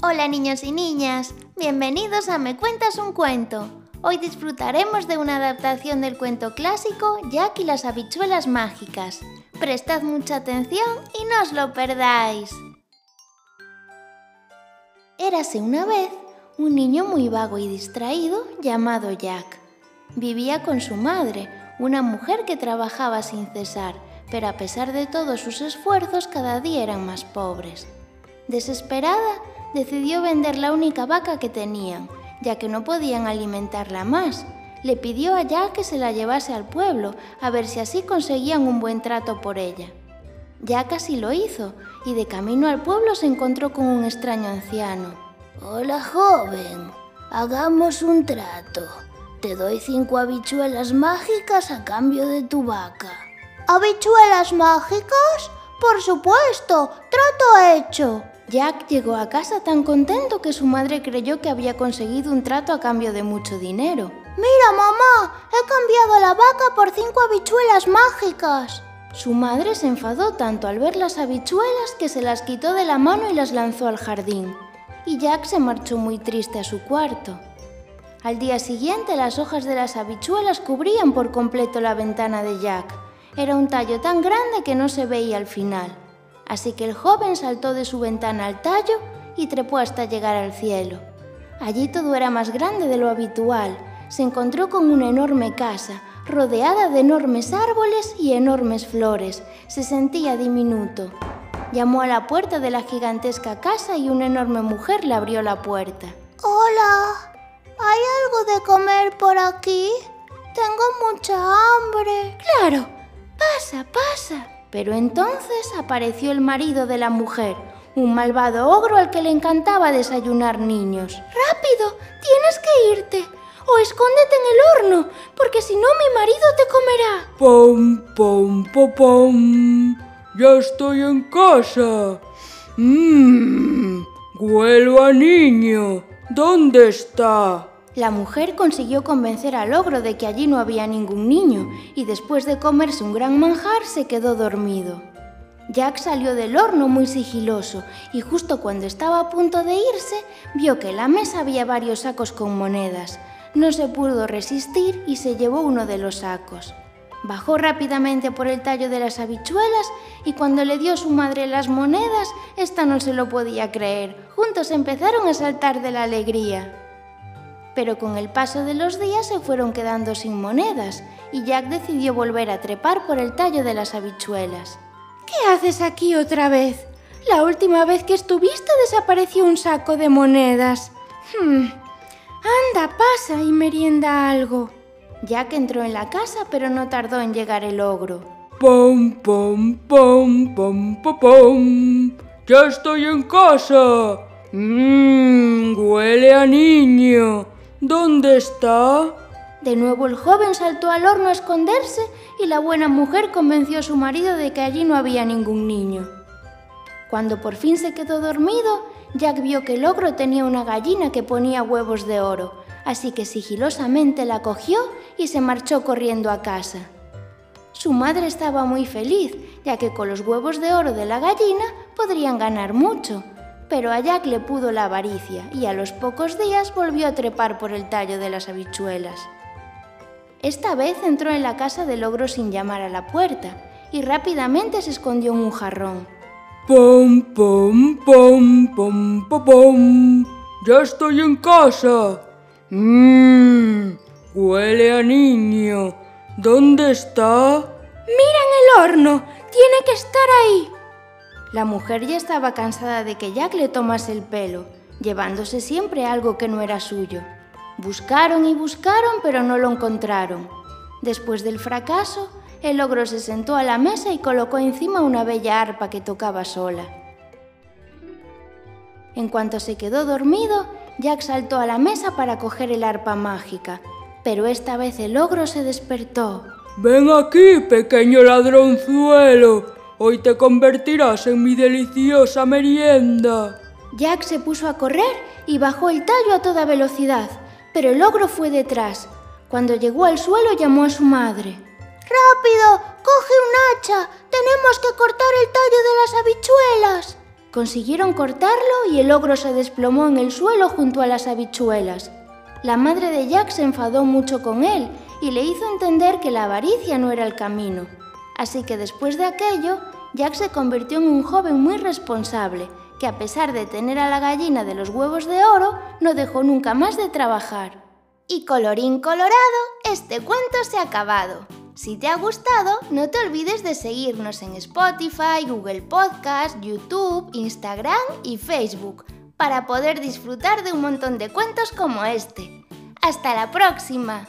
Hola niños y niñas, bienvenidos a Me Cuentas un Cuento. Hoy disfrutaremos de una adaptación del cuento clásico Jack y las habichuelas mágicas. Prestad mucha atención y no os lo perdáis. Érase una vez un niño muy vago y distraído llamado Jack. Vivía con su madre, una mujer que trabajaba sin cesar, pero a pesar de todos sus esfuerzos cada día eran más pobres. Desesperada, decidió vender la única vaca que tenían, ya que no podían alimentarla más. Le pidió a Jack que se la llevase al pueblo, a ver si así conseguían un buen trato por ella. Jack así lo hizo, y de camino al pueblo se encontró con un extraño anciano. Hola, joven. Hagamos un trato. Te doy cinco habichuelas mágicas a cambio de tu vaca. ¿Habichuelas mágicas? Por supuesto, trato hecho. Jack llegó a casa tan contento que su madre creyó que había conseguido un trato a cambio de mucho dinero. Mira, mamá, he cambiado la vaca por cinco habichuelas mágicas. Su madre se enfadó tanto al ver las habichuelas que se las quitó de la mano y las lanzó al jardín. Y Jack se marchó muy triste a su cuarto. Al día siguiente las hojas de las habichuelas cubrían por completo la ventana de Jack. Era un tallo tan grande que no se veía al final. Así que el joven saltó de su ventana al tallo y trepó hasta llegar al cielo. Allí todo era más grande de lo habitual. Se encontró con una enorme casa, rodeada de enormes árboles y enormes flores. Se sentía diminuto. Llamó a la puerta de la gigantesca casa y una enorme mujer le abrió la puerta. Hola, ¿hay algo de comer por aquí? Tengo mucha hambre. Claro, pasa, pasa. Pero entonces apareció el marido de la mujer, un malvado ogro al que le encantaba desayunar niños. ¡Rápido! Tienes que irte. O escóndete en el horno, porque si no mi marido te comerá. ¡Pom, pom, pom, pom! ¡Ya estoy en casa! ¡Mmm! ¡Huelo a niño! ¿Dónde está? La mujer consiguió convencer al ogro de que allí no había ningún niño y después de comerse un gran manjar se quedó dormido. Jack salió del horno muy sigiloso y justo cuando estaba a punto de irse vio que en la mesa había varios sacos con monedas. No se pudo resistir y se llevó uno de los sacos. Bajó rápidamente por el tallo de las habichuelas y cuando le dio su madre las monedas, ésta no se lo podía creer. Juntos empezaron a saltar de la alegría pero con el paso de los días se fueron quedando sin monedas y Jack decidió volver a trepar por el tallo de las habichuelas. ¿Qué haces aquí otra vez? La última vez que estuviste desapareció un saco de monedas. Hmm. Anda, pasa y merienda algo. Jack entró en la casa, pero no tardó en llegar el ogro. ¡Pom, pom, pom, pom, pom, pom! ¡Ya estoy en casa! ¡Mmm! ¡Huele a niño! ¿Dónde está? De nuevo el joven saltó al horno a esconderse y la buena mujer convenció a su marido de que allí no había ningún niño. Cuando por fin se quedó dormido, Jack vio que el ogro tenía una gallina que ponía huevos de oro, así que sigilosamente la cogió y se marchó corriendo a casa. Su madre estaba muy feliz, ya que con los huevos de oro de la gallina podrían ganar mucho, pero a Jack le pudo la avaricia y a los pocos días volvió a trepar por el tallo de las habichuelas. Esta vez entró en la casa del ogro sin llamar a la puerta y rápidamente se escondió en un jarrón. ¡Pom, pom, pom, pom, pom, pom! ¡Ya estoy en casa! ¡Mmm! ¡Huele a niño! ¿Dónde está? ¡Mira en el horno! ¡Tiene que estar ahí! La mujer ya estaba cansada de que Jack le tomase el pelo, llevándose siempre algo que no era suyo. Buscaron y buscaron, pero no lo encontraron. Después del fracaso, el ogro se sentó a la mesa y colocó encima una bella arpa que tocaba sola. En cuanto se quedó dormido, Jack saltó a la mesa para coger el arpa mágica, pero esta vez el ogro se despertó. Ven aquí, pequeño ladronzuelo. Hoy te convertirás en mi deliciosa merienda. Jack se puso a correr y bajó el tallo a toda velocidad, pero el ogro fue detrás. Cuando llegó al suelo llamó a su madre. ¡Rápido! ¡Coge un hacha! ¡Tenemos que cortar el tallo de las habichuelas! Consiguieron cortarlo y el ogro se desplomó en el suelo junto a las habichuelas. La madre de Jack se enfadó mucho con él y le hizo entender que la avaricia no era el camino. Así que después de aquello, Jack se convirtió en un joven muy responsable, que a pesar de tener a la gallina de los huevos de oro, no dejó nunca más de trabajar. Y colorín colorado, este cuento se ha acabado. Si te ha gustado, no te olvides de seguirnos en Spotify, Google Podcast, YouTube, Instagram y Facebook para poder disfrutar de un montón de cuentos como este. ¡Hasta la próxima!